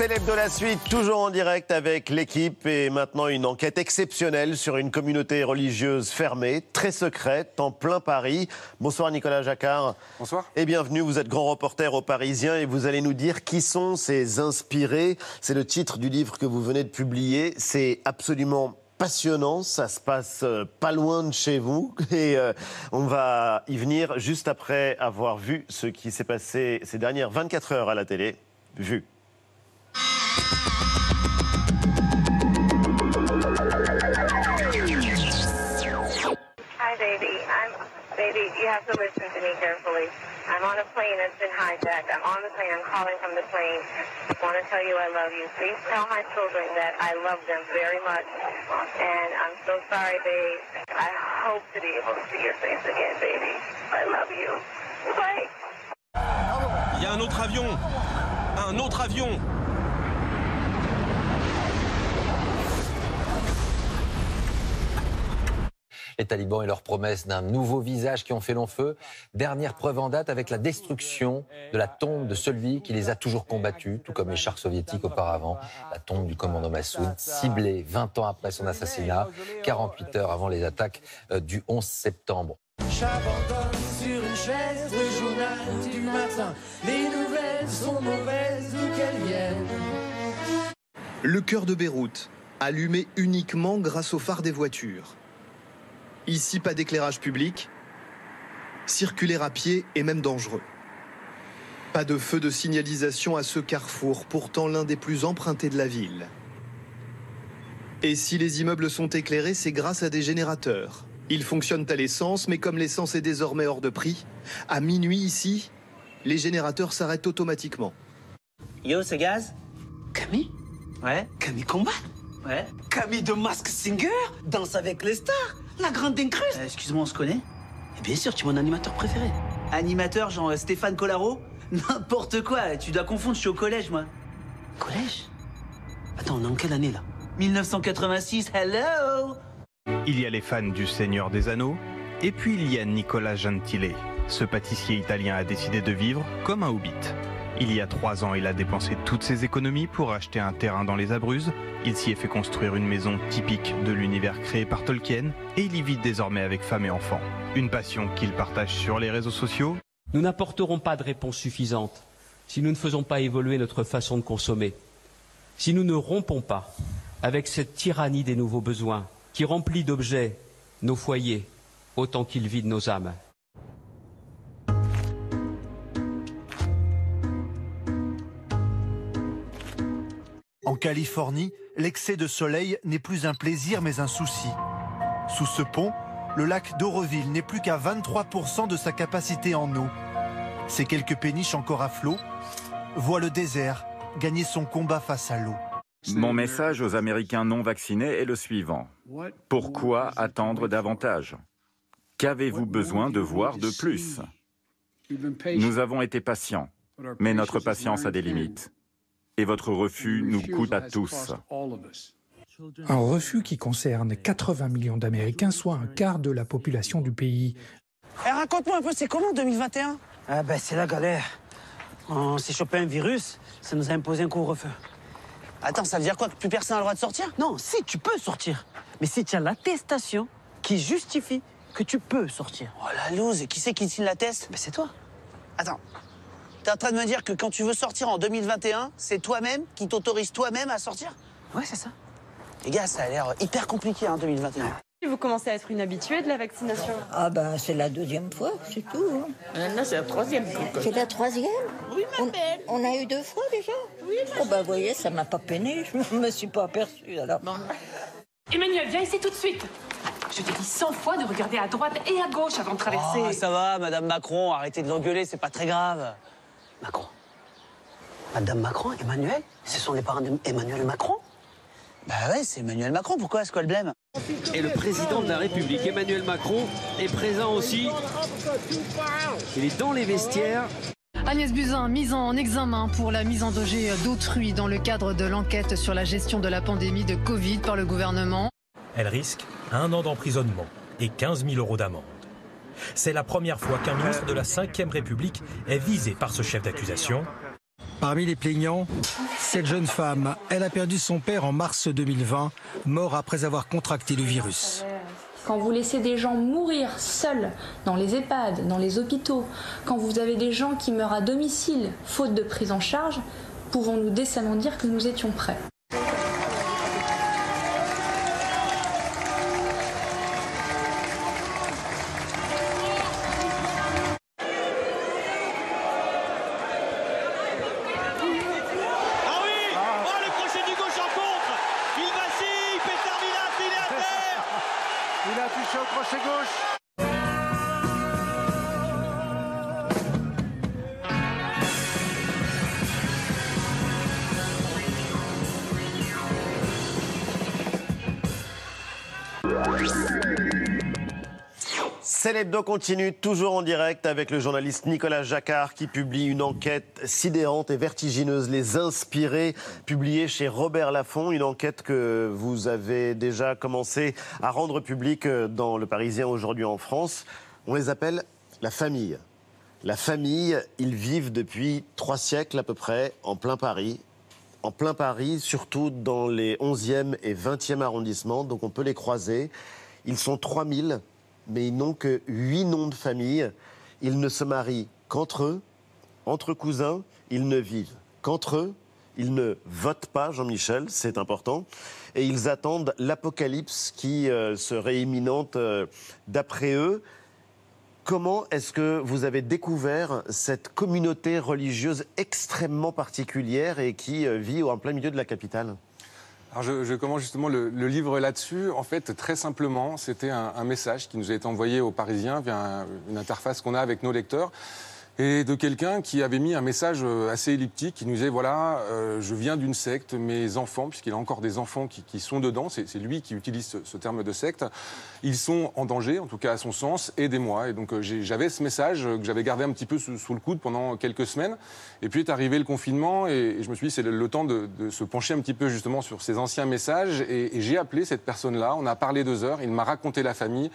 Célèbre de la suite, toujours en direct avec l'équipe et maintenant une enquête exceptionnelle sur une communauté religieuse fermée, très secrète, en plein Paris. Bonsoir Nicolas Jacquard. Bonsoir. Et bienvenue, vous êtes grand reporter au Parisien et vous allez nous dire qui sont ces inspirés. C'est le titre du livre que vous venez de publier. C'est absolument passionnant, ça se passe euh, pas loin de chez vous et euh, on va y venir juste après avoir vu ce qui s'est passé ces dernières 24 heures à la télé. Vu. Hi, baby. I'm baby. You have to listen to me carefully. I'm on a plane that's been hijacked. I'm on the plane. I'm calling from the plane. I want to tell you I love you. Please tell my children that I love them very much. And I'm so sorry, babe. I hope to be able to see your face again, baby. I love you. Bye. Il y a un autre avion Un autre avion Les talibans et leurs promesses d'un nouveau visage qui ont fait long feu. Dernière preuve en date avec la destruction de la tombe de celui qui les a toujours combattus, tout comme les chars soviétiques auparavant. La tombe du commandant Massoud, ciblée 20 ans après son assassinat, 48 heures avant les attaques euh, du 11 septembre. J'abandonne sur une chaise le journal du matin. Les nouvelles sont mauvaises d'où qu'elles viennent. Le cœur de Beyrouth, allumé uniquement grâce au phare des voitures. Ici, pas d'éclairage public. Circuler à pied est même dangereux. Pas de feu de signalisation à ce carrefour, pourtant l'un des plus empruntés de la ville. Et si les immeubles sont éclairés, c'est grâce à des générateurs. Ils fonctionnent à l'essence, mais comme l'essence est désormais hors de prix, à minuit ici, les générateurs s'arrêtent automatiquement. Yo, c'est Gaz Camille Ouais. Camille Combat Ouais. Camille de Mask Singer Danse avec les stars La grande incruste Euh, Excuse-moi, on se connaît Et bien sûr, tu es mon animateur préféré. Animateur, genre euh, Stéphane Collaro N'importe quoi, tu dois confondre, je suis au collège, moi. Collège Attends, on est en quelle année là? 1986, hello Il y a les fans du Seigneur des Anneaux, et puis il y a Nicolas Gentile. Ce pâtissier italien a décidé de vivre comme un hobbit. Il y a trois ans, il a dépensé toutes ses économies pour acheter un terrain dans les Abruzzes. Il s'y est fait construire une maison typique de l'univers créé par Tolkien, et il y vit désormais avec femme et enfants. Une passion qu'il partage sur les réseaux sociaux. Nous n'apporterons pas de réponse suffisante si nous ne faisons pas évoluer notre façon de consommer, si nous ne rompons pas avec cette tyrannie des nouveaux besoins qui remplit d'objets nos foyers autant qu'il vide nos âmes. En Californie, l'excès de soleil n'est plus un plaisir mais un souci. Sous ce pont, le lac d'Auroville n'est plus qu'à 23% de sa capacité en eau. Ces quelques péniches encore à flot voient le désert gagner son combat face à l'eau. Mon message aux Américains non vaccinés est le suivant. Pourquoi attendre davantage? Qu'avez-vous besoin de voir de plus? Nous avons été patients, mais notre patience a des limites. Et votre refus nous coûte à tous. Un refus qui concerne 80 millions d'Américains, soit un quart de la population du pays. Eh, raconte-moi un peu, c'est comment 2021 Ah ben, c'est la galère. On s'est chopé un virus, ça nous a imposé un couvre-feu. Attends, ça veut dire quoi Que plus personne n'a le droit de sortir? Non, si, tu peux sortir. Mais si tu as l'attestation qui justifie que tu peux sortir. Oh la loose, et qui c'est qui signe la test? Ben, c'est toi. Attends, t'es en train de me dire que quand tu veux sortir en 2021, c'est toi-même qui t'autorise toi-même à sortir? Ouais, c'est ça. Les gars, ça a l'air hyper compliqué, hein, 2021. Vous commencez à être une habituée de la vaccination Ah ben c'est la deuxième fois, c'est tout. hein. Non, c'est la troisième. C'est la troisième? Oui, ma on, belle. on a eu deux fois déjà? Oui, Oh ben vous voyez, ça m'a pas peiné, je me suis pas aperçue alors. Emmanuel, viens ici tout de suite. Je t'ai dit 100 fois de regarder à droite et à gauche avant de traverser. Oh, ça va, Madame Macron, arrêtez de l'engueuler, c'est pas très grave. Macron. Madame Macron, Emmanuel Ce sont les parents d'Emmanuel Macron Bah ouais, c'est Emmanuel Macron, pourquoi est-ce qu'on le blême Et le président de la République, Emmanuel Macron, est présent aussi. Il est dans les vestiaires. Agnès Buzyn, mise en examen pour la mise en danger d'autrui dans le cadre de l'enquête sur la gestion de la pandémie de Covid par le gouvernement. Elle risque un an d'emprisonnement et 15 000 euros d'amende. C'est la première fois qu'un ministre de la Ve République est visé par ce chef d'accusation. Parmi les plaignants, cette jeune femme, elle a perdu son père en mars 2020, mort après avoir contracté le virus. Quand vous laissez des gens mourir seuls dans les EHPAD, dans les hôpitaux, quand vous avez des gens qui meurent à domicile faute de prise en charge, pouvons-nous décemment dire que nous étions prêts? C'est l'hebdo continue, toujours en direct avec le journaliste Nicolas Jacquard qui publie une enquête sidérante et vertigineuse, Les Inspirés, publiée chez Robert Laffont, une enquête que vous avez déjà commencé à rendre publique dans Le Parisien aujourd'hui en France. On les appelle la famille. La famille, ils vivent depuis trois siècles à peu près en plein Paris. En plein Paris, surtout dans les 11e et 20e arrondissements, donc on peut les croiser. Ils sont 3000 mais ils n'ont que huit noms de famille. Ils ne se marient qu'entre eux, entre cousins, ils ne vivent qu'entre eux, ils ne votent pas, Jean-Michel, c'est important, et ils attendent l'apocalypse qui euh, serait imminente euh, d'après eux. Comment est-ce que vous avez découvert cette communauté religieuse extrêmement particulière et qui euh, vit en plein milieu de la capitale? Alors je, commence justement le, livre là-dessus. En fait, très simplement, c'était un, message qui nous a été envoyé aux Parisiens via un, une interface qu'on a avec nos lecteurs et de quelqu'un qui avait mis un message euh, assez elliptique qui nous disait voilà, euh, je viens d'une secte, mes enfants, puisqu'il a encore des enfants qui, sont dedans, c'est lui qui utilise ce, terme de secte, ils sont en danger, en tout cas à son sens, aidez-moi. Et donc euh, j'avais ce message que j'avais gardé un petit peu sous, le coude pendant quelques semaines. Et puis est arrivé le confinement et, je me suis dit c'est le, temps de, se pencher un petit peu justement sur ces anciens messages. Et, et j'ai appelé cette personne-là, on a parlé deux heures, il m'a raconté la famille.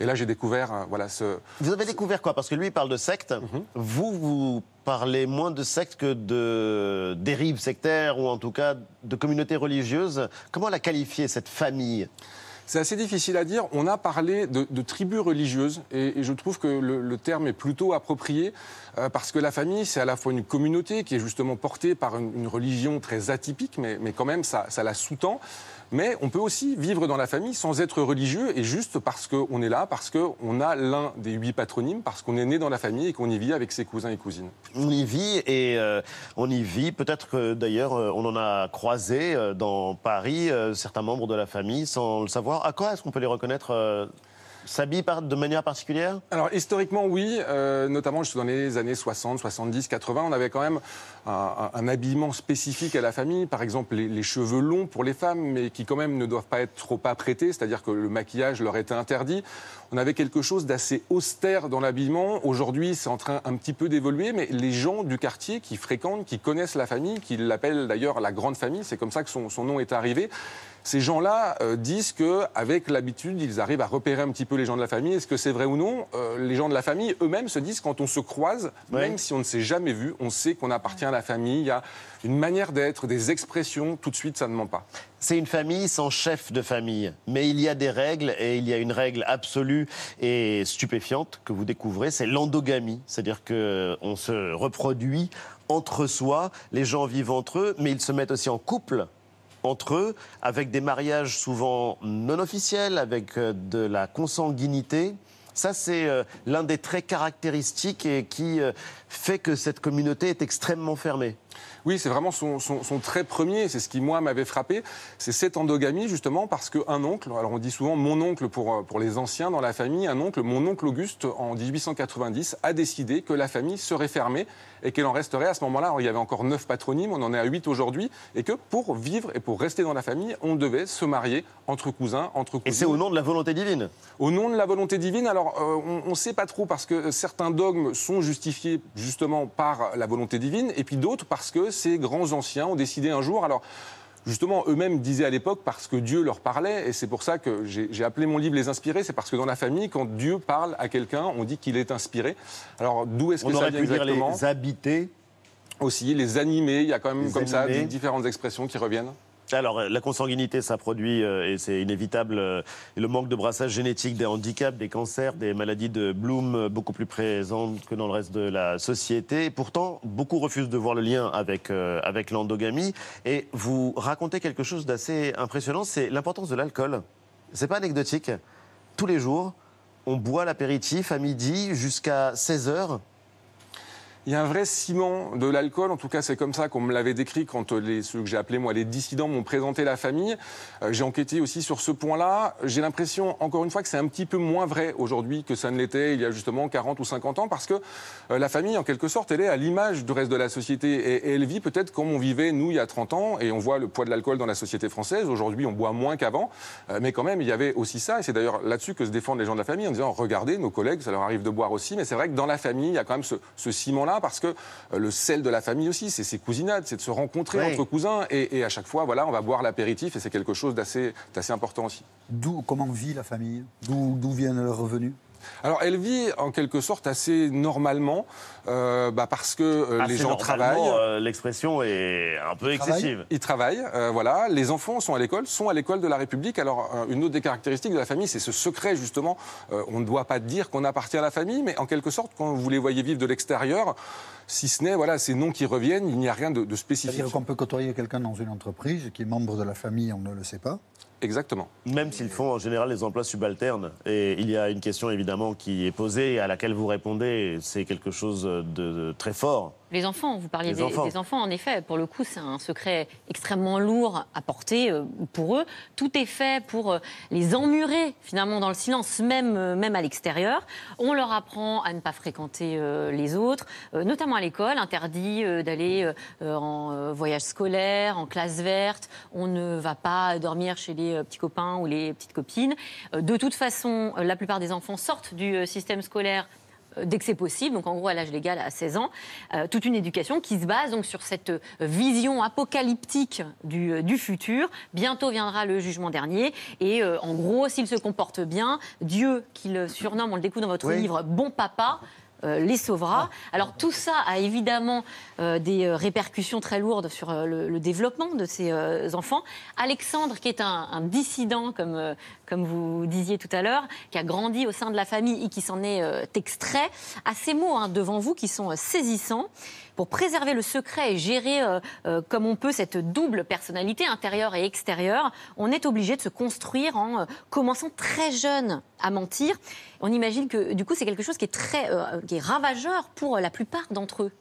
Et là, j'ai découvert euh, voilà, ce. Vous avez découvert quoi? Parce que lui, il parle de secte. Mm -hmm. Vous, vous parlez moins de secte que de dérives sectaires ou en tout cas de communautés religieuses. Comment la qualifier, cette famille? C'est assez difficile à dire. On a parlé de, de tribus religieuses et, je trouve que le, terme est plutôt approprié euh, parce que la famille, c'est à la fois une communauté qui est justement portée par une, religion très atypique, mais, quand même, ça, la sous-tend. Mais on peut aussi vivre dans la famille sans être religieux et juste parce qu'on est là, parce qu'on a l'un des huit patronymes, parce qu'on est né dans la famille et qu'on y vit avec ses cousins et cousines. On y vit et euh, on y vit. Peut-être que d'ailleurs on en a croisé euh, dans Paris euh, certains membres de la famille sans le savoir. À quoi est-ce qu'on peut les reconnaître euh, s'habille de manière particulière Alors historiquement oui, euh, notamment dans les années 60, 70, 80, on avait quand même un, habillement spécifique à la famille, par exemple les, cheveux longs pour les femmes, mais qui quand même ne doivent pas être trop apprêtés, c'est-à-dire que le maquillage leur était interdit. On avait quelque chose d'assez austère dans l'habillement. Aujourd'hui, c'est en train un petit peu d'évoluer, mais les gens du quartier qui fréquentent, qui connaissent la famille, qui l'appellent d'ailleurs la grande famille, c'est comme ça que son, nom est arrivé, ces gens-là euh, disent qu'avec l'habitude, ils arrivent à repérer un petit peu les gens de la famille. Est-ce que c'est vrai ou non euh, Les gens de la famille eux-mêmes se disent quand on se croise, même si on ne s'est jamais vu, on sait qu'on appartient à la famille. Il y a une manière d'être, des expressions, tout de suite, ça ne ment pas. C'est une famille sans chef de famille, mais il y a des règles et il y a une règle absolue et stupéfiante que vous découvrez, c'est l'endogamie, c'est-à-dire que on se reproduit entre soi, les gens vivent entre eux, mais ils se mettent aussi en couple entre eux, avec des mariages souvent non officiels, avec euh, de la consanguinité. Ça, c'est euh, l'un des traits caractéristiques et qui euh, fait que cette communauté est extrêmement fermée. Oui, c'est vraiment son, son, son, trait premier. C'est ce qui, moi, m'avait frappé. C'est cette endogamie, justement, parce qu'un oncle, alors on dit souvent mon oncle pour, pour les anciens dans la famille, un oncle, mon oncle Auguste, en 1890, a décidé que la famille serait fermée et qu'elle en resterait à ce moment-là. Il y avait encore neuf patronymes, on en est à huit aujourd'hui, et que pour vivre et pour rester dans la famille, on devait se marier entre cousins, entre cousines. Et c'est au nom de la volonté divine Au nom de la volonté divine, alors euh, on ne sait pas trop, parce que certains dogmes sont justifiés justement par la volonté divine, et puis d'autres parce que ces grands anciens ont décidé un jour, alors justement, eux-mêmes disaient à l'époque parce que Dieu leur parlait, et c'est pour ça que j'ai appelé mon livre Les Inspirés, c'est parce que dans la famille, quand Dieu parle à quelqu'un, on dit qu'il est inspiré. Alors d'où est-ce que on ça vient pu exactement dire les habités Aussi, les animés, il y a quand même Les comme ça animés. différentes expressions qui reviennent. Alors, euh, la consanguinité, ça produit, euh, et c'est inévitable, euh, le manque de brassage génétique des handicaps, des cancers, des maladies de Bloom euh, beaucoup plus présentes que dans le reste de la société. Pourtant, beaucoup refusent de voir le lien avec, avec l'endogamie. Et vous racontez quelque chose d'assez impressionnant, c'est l'importance de l'alcool. C'est pas anecdotique. Tous les jours, on boit l'apéritif à midi jusqu'à 16 heures. Il y a un vrai ciment de l'alcool, en tout cas c'est comme ça qu'on me l'avait décrit quand euh, ceux que j'ai appelés moi les dissidents m'ont présenté la famille. Euh, j'ai enquêté aussi sur ce point-là. J'ai l'impression, encore une fois, que c'est un petit peu moins vrai aujourd'hui que ça ne l'était il y a justement 40 ou 50 ans, parce que euh, la famille, en quelque sorte, elle est à l'image du reste de la société et, elle vit peut-être comme on vivait nous il y a 30 ans et on voit le poids de l'alcool dans la société française. Aujourd'hui, on boit moins qu'avant, mais quand même, il y avait aussi ça et c'est d'ailleurs là-dessus que se défendent les gens de la famille en disant regardez, nos collègues, ça leur arrive de boire aussi, mais c'est vrai que dans la famille, il y a quand même ce, ce ciment-là parce que euh, le sel de la famille aussi, c'est ces cousinades, c'est de se rencontrer entre cousins et, et à chaque fois, voilà, on va boire l'apéritif et c'est quelque chose d'assez important aussi. D'où, comment vit la famille? D'où viennent leurs revenus Alors, elle vit en quelque sorte assez normalement, euh, bah, parce que euh, les gens travaillent. euh, L'expression est un peu excessive. Ils travaillent, euh, voilà. Les enfants sont à l'école, sont à l'école de la République. Alors, euh, une autre des caractéristiques de la famille, c'est ce secret, justement. Euh, on ne doit pas dire qu'on appartient à la famille, mais en quelque sorte, quand vous les voyez vivre de l'extérieur, si ce n'est, voilà, ces noms qui reviennent, il n'y a rien de, de spécifique. C'est-à-dire qu'on peut côtoyer quelqu'un dans une entreprise qui est membre de la famille, on ne le sait pas. Exactement. Même s'ils font en général les emplois subalternes. Et il y a une question évidemment qui est posée à laquelle vous répondez. C'est quelque chose de très fort. Les enfants, vous parliez des, enfants. des enfants, en effet, pour le coup, c'est un secret extrêmement lourd à porter euh, pour eux. Tout est fait pour euh, les emmurer, finalement, dans le silence, même, euh, même à l'extérieur. On leur apprend à ne pas fréquenter les autres, notamment à l'école, interdit d'aller en voyage scolaire, en classe verte. On ne va pas dormir chez les petits copains ou les petites copines. De toute façon, la plupart des enfants sortent du système scolaire dès que c'est possible, donc en gros à l'âge légal à 16 ans, euh, toute une éducation qui se base donc sur cette euh, vision apocalyptique du, euh, du futur. Bientôt viendra le jugement dernier et euh, en gros, s'il se comporte bien, Dieu, qu'il surnomme, on le découvre dans votre Oui. livre, bon papa. Euh, les sauvera. Alors tout ça a évidemment euh, des euh, répercussions très lourdes sur le, le développement de ces enfants. Alexandre, qui est un, un dissident, comme, comme vous disiez tout à l'heure, qui a grandi au sein de la famille et qui s'en est extrait, a ces mots hein, devant vous qui sont saisissants. Pour préserver le secret et gérer euh, euh, comme on peut cette double personnalité intérieure et extérieure, on est obligé de se construire en euh, commençant très jeune à mentir. On imagine que du coup c'est quelque chose qui est très qui est ravageur pour la plupart d'entre eux.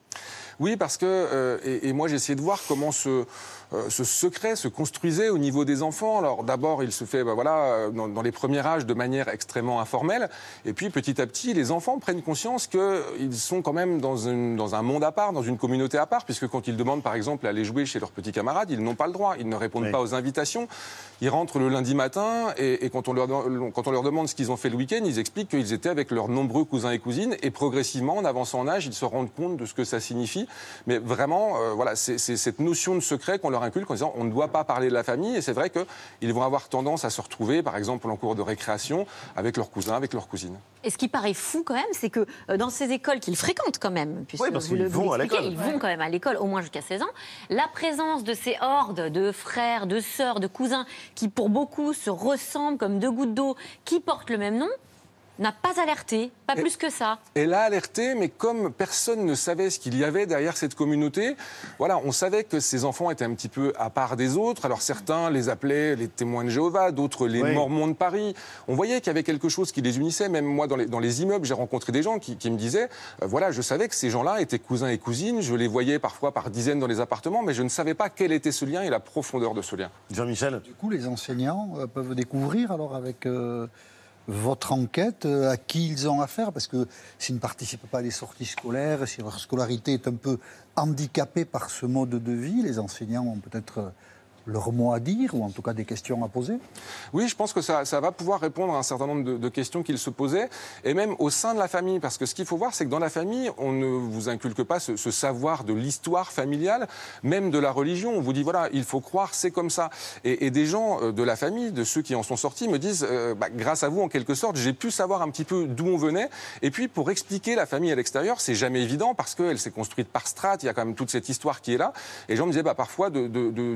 Oui, parce que, et, moi j'ai essayé de voir comment ce, euh, ce secret se construisait au niveau des enfants. Alors d'abord, il se fait bah, voilà, euh, dans, dans les premiers âges de manière extrêmement informelle, et puis petit à petit, les enfants prennent conscience qu'ils sont quand même dans, une- dans un monde à part, dans une communauté à part, puisque quand ils demandent par exemple à aller jouer chez leurs petits camarades, ils n'ont pas le droit, ils ne répondent Oui. pas aux invitations. Ils rentrent le lundi matin, et, et quand, on leur, quand on leur demande ce qu'ils ont fait le week-end, ils expliquent qu'ils étaient avec leurs nombreux cousins et cousines, et progressivement, en avançant en âge, ils se rendent compte de ce que ça signifie. Mais vraiment, euh, voilà, c'est cette notion de secret qu'on leur inculque en disant on ne doit pas parler de la famille. Et c'est vrai qu'ils vont avoir tendance à se retrouver, par exemple, en cours de récréation, avec leurs cousins, avec leurs cousines. Et ce qui paraît fou quand même, c'est que euh, dans ces écoles qu'ils fréquentent quand même, puisque Oui, parce vous qu'ils le- vous vont à l'école. ils vont quand même à l'école au moins jusqu'à 16 ans, la présence de ces hordes de frères, de sœurs, de cousins, qui pour beaucoup se ressemblent comme deux gouttes d'eau, qui portent le même nom, n'a pas alerté, pas plus que ça. Elle a alerté, mais comme personne ne savait ce qu'il y avait derrière cette communauté, voilà, on savait que ces enfants étaient un petit peu à part des autres. Alors certains les appelaient les témoins de Jéhovah, d'autres les Oui. mormons de Paris. On voyait qu'il y avait quelque chose qui les unissait. Même moi, dans les, dans les immeubles, j'ai rencontré des gens qui, qui me disaient, euh, voilà, je savais que ces gens-là étaient cousins et cousines. Je les voyais parfois par dizaines dans les appartements, mais je ne savais pas quel était ce lien et la profondeur de ce lien. Jean-Michel Du coup, les enseignants euh, peuvent découvrir alors avec euh, votre enquête euh, à qui ils ont affaire, parce que s'ils ne participent pas à des sorties scolaires, si leur scolarité est un peu handicapée par ce mode de vie, les enseignants ont peut-être euh, leur mot à dire, ou en tout cas des questions à poser Oui, je pense que ça, va pouvoir répondre à un certain nombre de, questions qu'ils se posaient, et même au sein de la famille, parce que ce qu'il faut voir, c'est que dans la famille, on ne vous inculque pas ce, savoir de l'histoire familiale, même de la religion. On vous dit, voilà, il faut croire, c'est comme ça. Et, des gens euh, de la famille, de ceux qui en sont sortis, me disent, euh, bah, grâce à vous, en quelque sorte, j'ai pu savoir un petit peu d'où on venait. Et puis, pour expliquer la famille à l'extérieur, c'est jamais évident, parce qu'elle s'est construite par strates, il y a quand même toute cette histoire qui est là. Et les gens me disaient, bah, parfois, de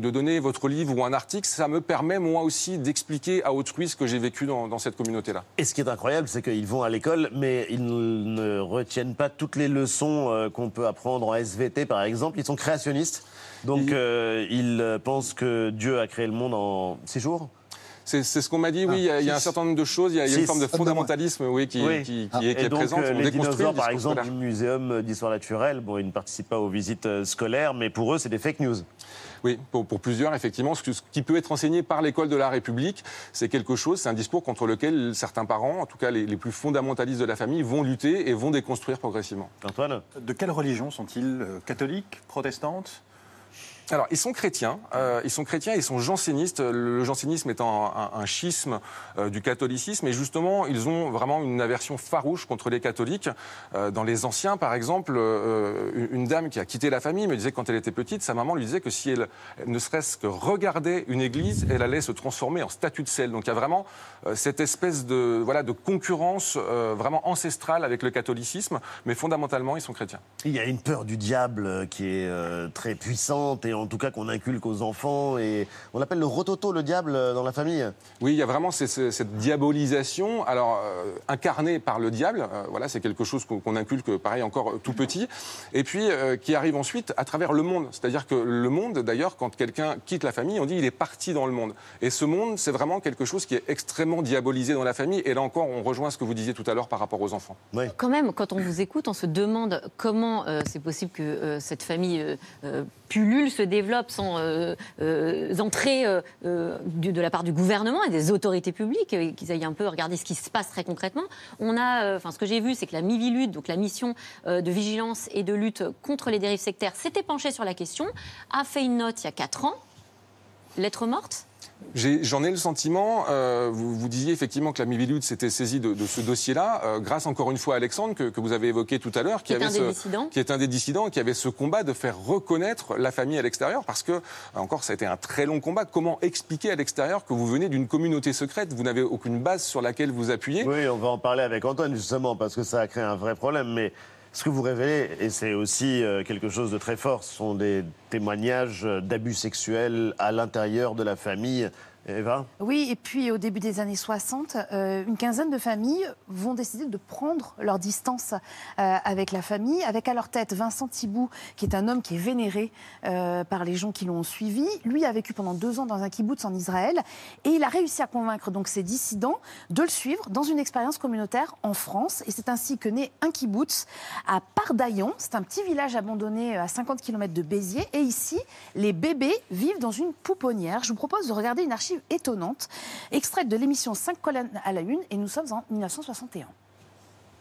donner votre livre ou un article, ça me permet moi aussi d'expliquer à autrui ce que j'ai vécu dans, dans cette communauté-là. Et ce qui est incroyable, c'est qu'ils vont à l'école, mais ils ne retiennent pas toutes les leçons euh, qu'on peut apprendre en SVT, par exemple. Ils sont créationnistes, donc euh, ils pensent que Dieu a créé le monde en six jours. C'est ce qu'on m'a dit, oui, il y, a- il y a un certain nombre de choses, il y a, une forme de fondamentalisme oui, qui, Oui. qui- qui est, qui est donc, présente. euh, On les dinosaures, le par exemple, scolaire. du muséum d'histoire naturelle, bon, ils ne participent pas aux visites euh, scolaires, mais pour eux, c'est des fake news. Oui, pour, pour plusieurs, effectivement, ce qui peut être enseigné par l'école de la République, c'est quelque chose, c'est un discours contre lequel certains parents, en tout cas les, les plus fondamentalistes de la famille, vont lutter et vont déconstruire progressivement. Antoine? De quelle religion sont-ils euh, Catholiques Protestantes? Alors, ils sont chrétiens, euh, ils sont chrétiens, ils sont jansénistes, le jansénisme étant un, schisme euh, du catholicisme, et justement, ils ont vraiment une aversion farouche contre les catholiques. Euh, dans les anciens, par exemple, une dame qui a quitté la famille me disait quand elle était petite, sa maman lui disait que si elle ne serait-ce que regardait une église, elle allait se transformer en statue de sel. Donc il y a vraiment cette espèce de, voilà, de concurrence vraiment ancestrale avec le catholicisme, mais fondamentalement, ils sont chrétiens. Il y a une peur du diable qui est très puissante et en tout cas qu'on inculque aux enfants. Et on l'appelle le rototo, le diable, euh, dans la famille. Oui, il y a vraiment ces- ces- cette diabolisation, alors euh, incarnée par le diable. euh, voilà, c'est quelque chose qu'on qu'on inculque, pareil, encore tout petit, et puis euh, qui arrive ensuite à travers le monde. C'est-à-dire que le monde, d'ailleurs, quand quelqu'un quitte la famille, on dit il est parti dans le monde. Et ce monde, c'est vraiment quelque chose qui est extrêmement diabolisé dans la famille. Et là encore, on rejoint ce que vous disiez tout à l'heure par rapport aux enfants. Quand même, quand on vous écoute, on se demande comment euh, c'est possible que euh, cette famille pullule, se développe sans euh, euh, entrée euh, euh, de la part du gouvernement et des autorités publiques, qu'ils aillent un peu regarder ce qui se passe très concrètement. On a, enfin, ce que j'ai vu, c'est que la Mivilude, donc la mission de vigilance et de lutte contre les dérives sectaires, s'était penchée sur la question, a fait une note il y a quatre ans, lettre morte. J'en ai, le sentiment, euh, vous, vous disiez effectivement que la Mivilude s'était saisie de, de ce dossier-là, euh, grâce encore une fois à Alexandre, que, que vous avez évoqué tout à l'heure, Qui est un des ce- dissidents. qui est un des dissidents, qui avait ce combat de faire reconnaître la famille à l'extérieur, parce que, euh, encore, ça a été un très long combat. Comment expliquer à l'extérieur que vous venez d'une communauté secrète? Vous n'avez aucune base sur laquelle vous appuyer. Oui, on va en parler avec Antoine justement parce que ça a créé un vrai problème. Mais ce que vous révélez, et c'est aussi euh, quelque chose de très fort, ce sont des témoignages euh, d'abus sexuels à l'intérieur de la famille. Oui, et puis au début des années 60, euh, une quinzaine de familles vont décider de prendre leur distance euh, avec la famille, avec à leur tête Vincent Thibault, qui est un homme qui est vénéré euh, par les gens qui l'ont suivi. Lui a vécu pendant deux ans dans un kibbutz en Israël et il a réussi à convaincre donc ses dissidents de le suivre dans une expérience communautaire en France. Et c'est ainsi que naît un kibbutz à Pardaillon. C'est un petit village abandonné à 50 km de Béziers. Et ici, les bébés vivent dans une pouponnière. Je vous propose de regarder une archive étonnante, extraite de l'émission 5 colonnes à la une, et nous sommes en 1961.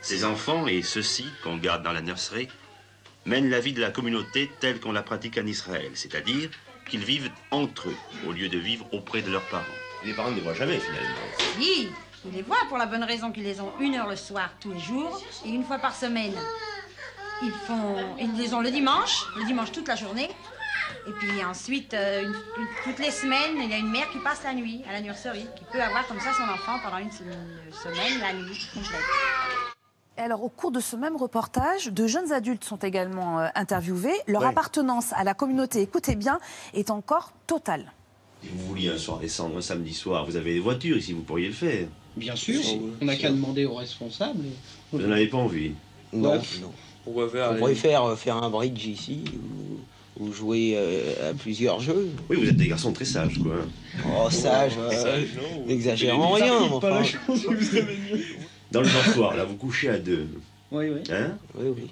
Ces enfants et ceux-ci qu'on garde dans la nurserie mènent la vie de la communauté telle qu'on la pratique en Israël, c'est-à-dire qu'ils vivent entre eux au lieu de vivre auprès de leurs parents. Les parents ne les voient jamais finalement. Oui, ils les voient pour la bonne raison qu'ils les ont une heure le soir tous les jours et une fois par semaine. Ils font, ils les ont le dimanche, le dimanche toute la journée. Et puis ensuite, euh, une- une- toutes les semaines, il y a une mère qui passe la nuit à la nurserie, qui peut avoir comme ça son enfant pendant une, se- une semaine, la nuit complète. Et alors, au cours de ce même reportage, de jeunes adultes sont également euh, interviewés. Leur appartenance à la communauté, écoutez bien, est encore totale. Si vous vouliez un soir descendre un samedi soir, vous avez des voitures ici, vous pourriez le faire. Bien sûr, on n'a qu'à demander aux responsables. Vous n'en avez pas envie. Non, non. On préfère euh, faire un bridge ici ou, ou jouer euh, à plusieurs jeux. Oui, vous êtes des garçons très sages, quoi. Oh, sage, euh, Sage, non. n'exagérons rien. enfin. chance que vous avez mieux. Dans le dortoir, là, vous couchez à deux. Oui, oui. Hein Oui, oui.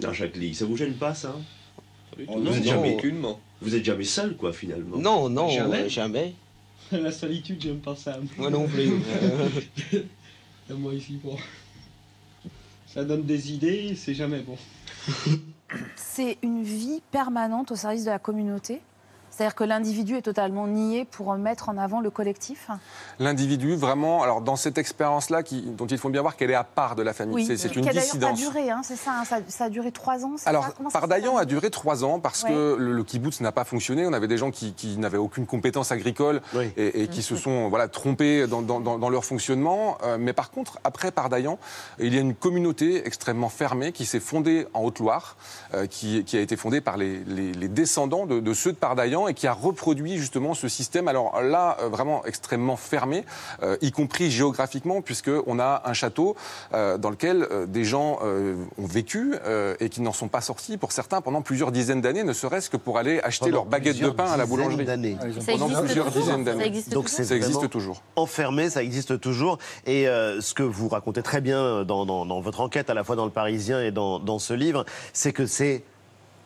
Dans chaque lit. Ça vous gêne pas, ça Oh, vous, non, êtes non, jamais, aucunement. vous êtes jamais seul, quoi, finalement. Non, non, Jamais. euh, jamais. La solitude, j'aime pas ça. Moi non plus. Moi ici, bon. Ça donne des idées, c'est jamais bon. C'est une vie permanente au service de la communauté. C'est-à-dire que l'individu est totalement nié pour mettre en avant le collectif L'individu, vraiment, alors dans cette expérience-là, dont il faut bien voir qu'elle est à part de la famille, c'est c'est une qui a d'ailleurs pas dissidence. duré, hein, c'est ça, hein, ça, ça a duré trois ans. Alors, ça ça Pardaillan a duré trois ans parce Ouais. que le, le kibbutz n'a pas fonctionné. On avait des gens qui, qui n'avaient aucune compétence agricole et, et qui se sont voilà, trompés dans, dans- dans- dans leur fonctionnement. Euh, mais par contre, après Pardaillan, il y a une communauté extrêmement fermée qui s'est fondée en Haute-Loire, euh, qui, qui a été fondée par les, les- les descendants de, de ceux de Pardaillan et qui a reproduit justement ce système. Alors là, euh, vraiment extrêmement fermé, euh, y compris géographiquement, puisqu'on a un château euh, dans lequel euh, des gens euh, ont vécu euh, et qui n'en sont pas sortis, pour certains, pendant plusieurs dizaines d'années, ne serait-ce que pour aller acheter Pendant leur baguette de pain à la boulangerie. Ça Pendant existe plusieurs toujours. dizaines Ça d'années. existe Donc toujours. c'est Ça existe toujours. Enfermé, ça existe toujours. Et euh, ce que vous racontez très bien dans, dans- dans votre enquête, à la fois dans le Parisien et dans, dans ce livre, c'est que c'est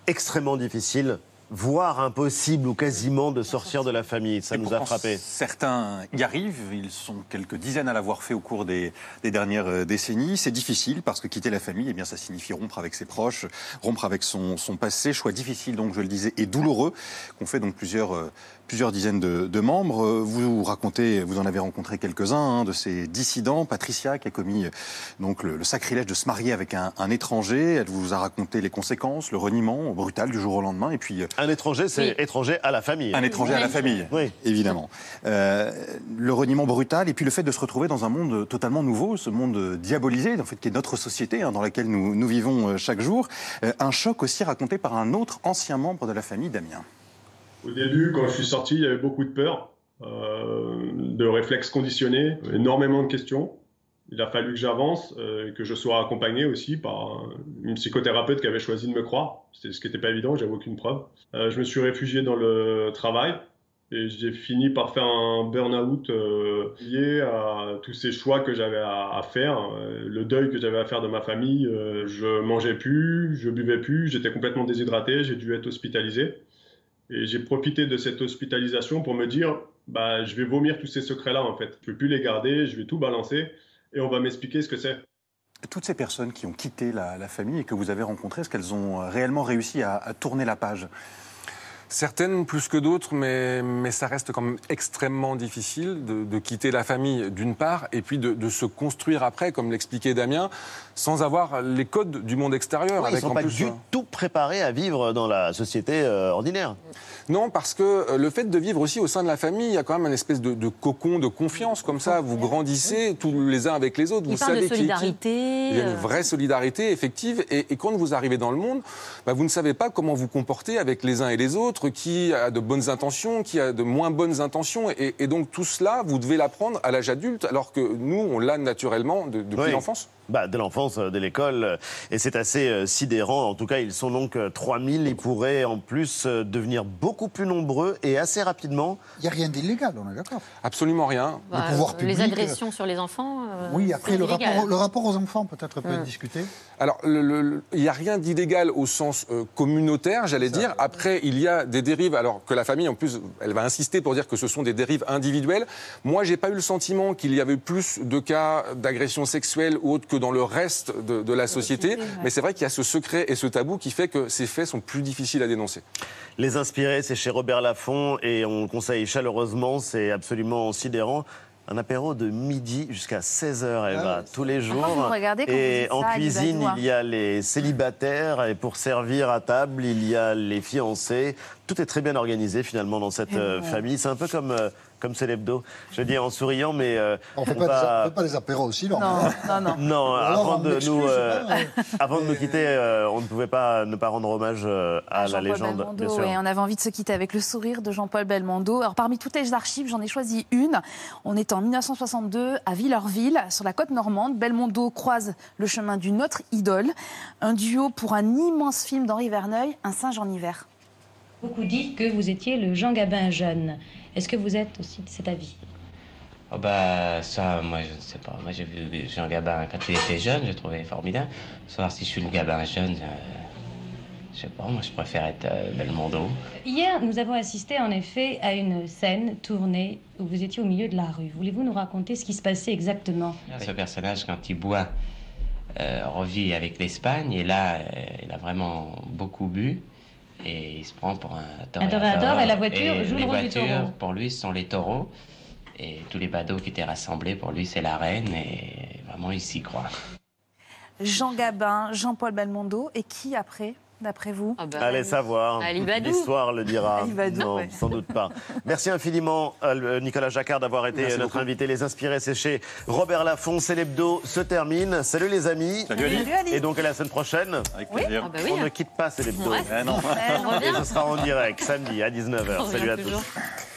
extrêmement difficile, voire impossible ou quasiment de sortir de la famille. Ça Et nous a frappé. Certains y arrivent, ils sont quelques dizaines à l'avoir fait au cours des, des dernières euh, décennies. C'est difficile parce que quitter la famille, eh bien, ça signifie rompre avec ses proches, rompre avec son, son passé. Choix difficile, donc je le disais, et douloureux, qu'on fait donc plusieurs, euh, plusieurs dizaines de, de membres. Euh, Vous racontez, vous en avez rencontré quelques-uns hein, de ces dissidents. Patricia qui a commis euh, donc le, le sacrilège de se marier avec un, un étranger. Elle vous a raconté les conséquences, le reniement brutal du jour au lendemain. Et puis euh, Un étranger, c'est Oui. étranger à la famille. un étranger à la famille, évidemment. Euh, le reniement brutal et puis le fait de se retrouver dans un monde totalement nouveau, ce monde diabolisé, en fait, qui est notre société, hein, dans laquelle nous, nous vivons chaque jour. Euh, un choc aussi raconté par un autre ancien membre de la famille, Damien. Au début, quand je suis sorti, il y avait beaucoup de peur, euh, de réflexes conditionnés, énormément de questions. Il a fallu que j'avance euh, que je sois accompagné aussi par une psychothérapeute qui avait choisi de me croire. C'était ce qui n'était pas évident, j'avais aucune preuve. Euh, je me suis réfugié dans le travail et j'ai fini par faire un burn-out euh, lié à tous ces choix que j'avais à, à faire, le deuil que j'avais à faire de ma famille. Je mangeais plus, je buvais plus, j'étais complètement déshydraté, j'ai dû être hospitalisé. Et j'ai profité de cette hospitalisation pour me dire, bah, je vais vomir tous ces secrets-là en fait. Je ne peux plus les garder, je vais tout balancer et on va m'expliquer ce que c'est. Toutes ces personnes qui ont quitté la, famille et que vous avez rencontrées, est-ce qu'elles ont réellement réussi à tourner la page? Certaines plus que d'autres, mais, mais ça reste quand même extrêmement difficile de, de quitter la famille d'une part, et puis de, de se construire après, comme l'expliquait Damien, sans avoir les codes du monde extérieur. Ouais, ils ne sont en pas plus du tout préparés à vivre dans la société euh, ordinaire. Non, parce que euh, le fait de vivre aussi au sein de la famille, il y a quand même une espèce de, de cocon de confiance, comme ça, vous grandissez tous les uns avec les autres, Il vous de savez qui qui. solidarité, Il y a une euh. vraie solidarité effective, et, et quand vous arrivez dans le monde, bah, vous ne savez pas comment vous comporter avec les uns et les autres, qui a de bonnes intentions, qui a de moins bonnes intentions, et, et donc tout cela, vous devez l'apprendre à l'âge adulte, alors que nous, on l'a naturellement de- depuis Oui. l'enfance. Bah, dès l'enfance, euh, dès l'école. euh, Et c'est assez euh, sidérant. En tout cas, ils sont donc euh, 3000. Ils pourraient en plus devenir beaucoup plus nombreux et assez rapidement. Il n'y a rien d'illégal, on est d'accord. Absolument rien. Bah, pouvoir euh, les public, agressions sur les enfants. euh, Oui, après, le rapport, le rapport aux enfants, peut-être, peut être Mm. discuté. Alors, le- le- le- il n'y a rien d'illégal au sens euh, communautaire, j'allais dire. Après, il y a des dérives, alors que la famille, en plus, elle va insister pour dire que ce sont des dérives individuelles. Moi, j'ai pas eu le sentiment qu'il y avait plus de cas d'agression sexuelle ou autre que dans le reste de, de la société. Mais c'est vrai qu'il y a ce secret et ce tabou qui fait que ces faits sont plus difficiles à dénoncer. Les inspirer, c'est chez Robert Laffont et on le conseille chaleureusement. C'est absolument sidérant. Un apéro de midi jusqu'à 16h, Eva, tous les jours. vous regardez quand et en ça, cuisine, il y a les célibataires et pour servir à table, il y a les fiancés. Tout est très bien organisé finalement dans cette Et euh, famille. C'est un peu comme, euh, comme c'est l'hebdo. Je dis en souriant, mais. euh, On ne fait, pas des- va- on fait pas des apéros aussi, non Non, non, non. non, Alors, avant on de, m'excuse, nous, euh, avant de nous quitter, euh, on ne pouvait pas ne pas rendre hommage euh, à la légende, Belmondo, bien sûr. et on avait envie de se quitter avec le sourire de Jean-Paul Belmondo. Alors parmi toutes les archives, j'en ai choisi une. On est en 1962 à Villeurville, sur la côte normande. Belmondo croise le chemin d'une autre idole, un duo pour un immense film d'Henri Verneuil, Un singe en hiver. Beaucoup disent que vous étiez le Jean Gabin jeune. Est-ce que vous êtes aussi de cet avis? Oh bah ça, moi je ne sais pas. Moi j'ai vu Jean Gabin quand il était jeune, je trouvais formidable. Savoir si je suis le Gabin jeune, euh, je sais pas, moi je préfère être euh, Belmondo. Hier, nous avons assisté en effet à une scène tournée où vous étiez au milieu de la rue. Voulez-vous nous raconter ce qui se passait exactement? Ce personnage, quand il boit, euh, revit avec l'Espagne, et là, euh, il a vraiment beaucoup bu. Et il se prend pour un Un toréador, et la voiture joue le rôle du voitures, taureau. pour lui, ce sont les taureaux. Et tous les badauds qui étaient rassemblés, pour lui, c'est la reine. Et vraiment, il s'y croit. Jean Gabin, Jean-Paul Belmondo, et qui après, d'après vous Allez savoir. Badou. L'histoire le dira. Badou, non, ouais. sans doute pas. Merci infiniment, euh, Nicolas Jacquard, d'avoir été Merci notre beaucoup. invité. Les Inspirés, c'est chez Robert Laffont. C'est l'hebdo se termine. Salut les amis. Salut, Ali. Salut, Ali. Et donc à la semaine prochaine. Avec plaisir. Oui. Ah bah oui, On hein. ne quitte pas, c'est l'hebdo. Ouais. Eh non. Et ce sera en direct, samedi à 19h. On Salut à tous.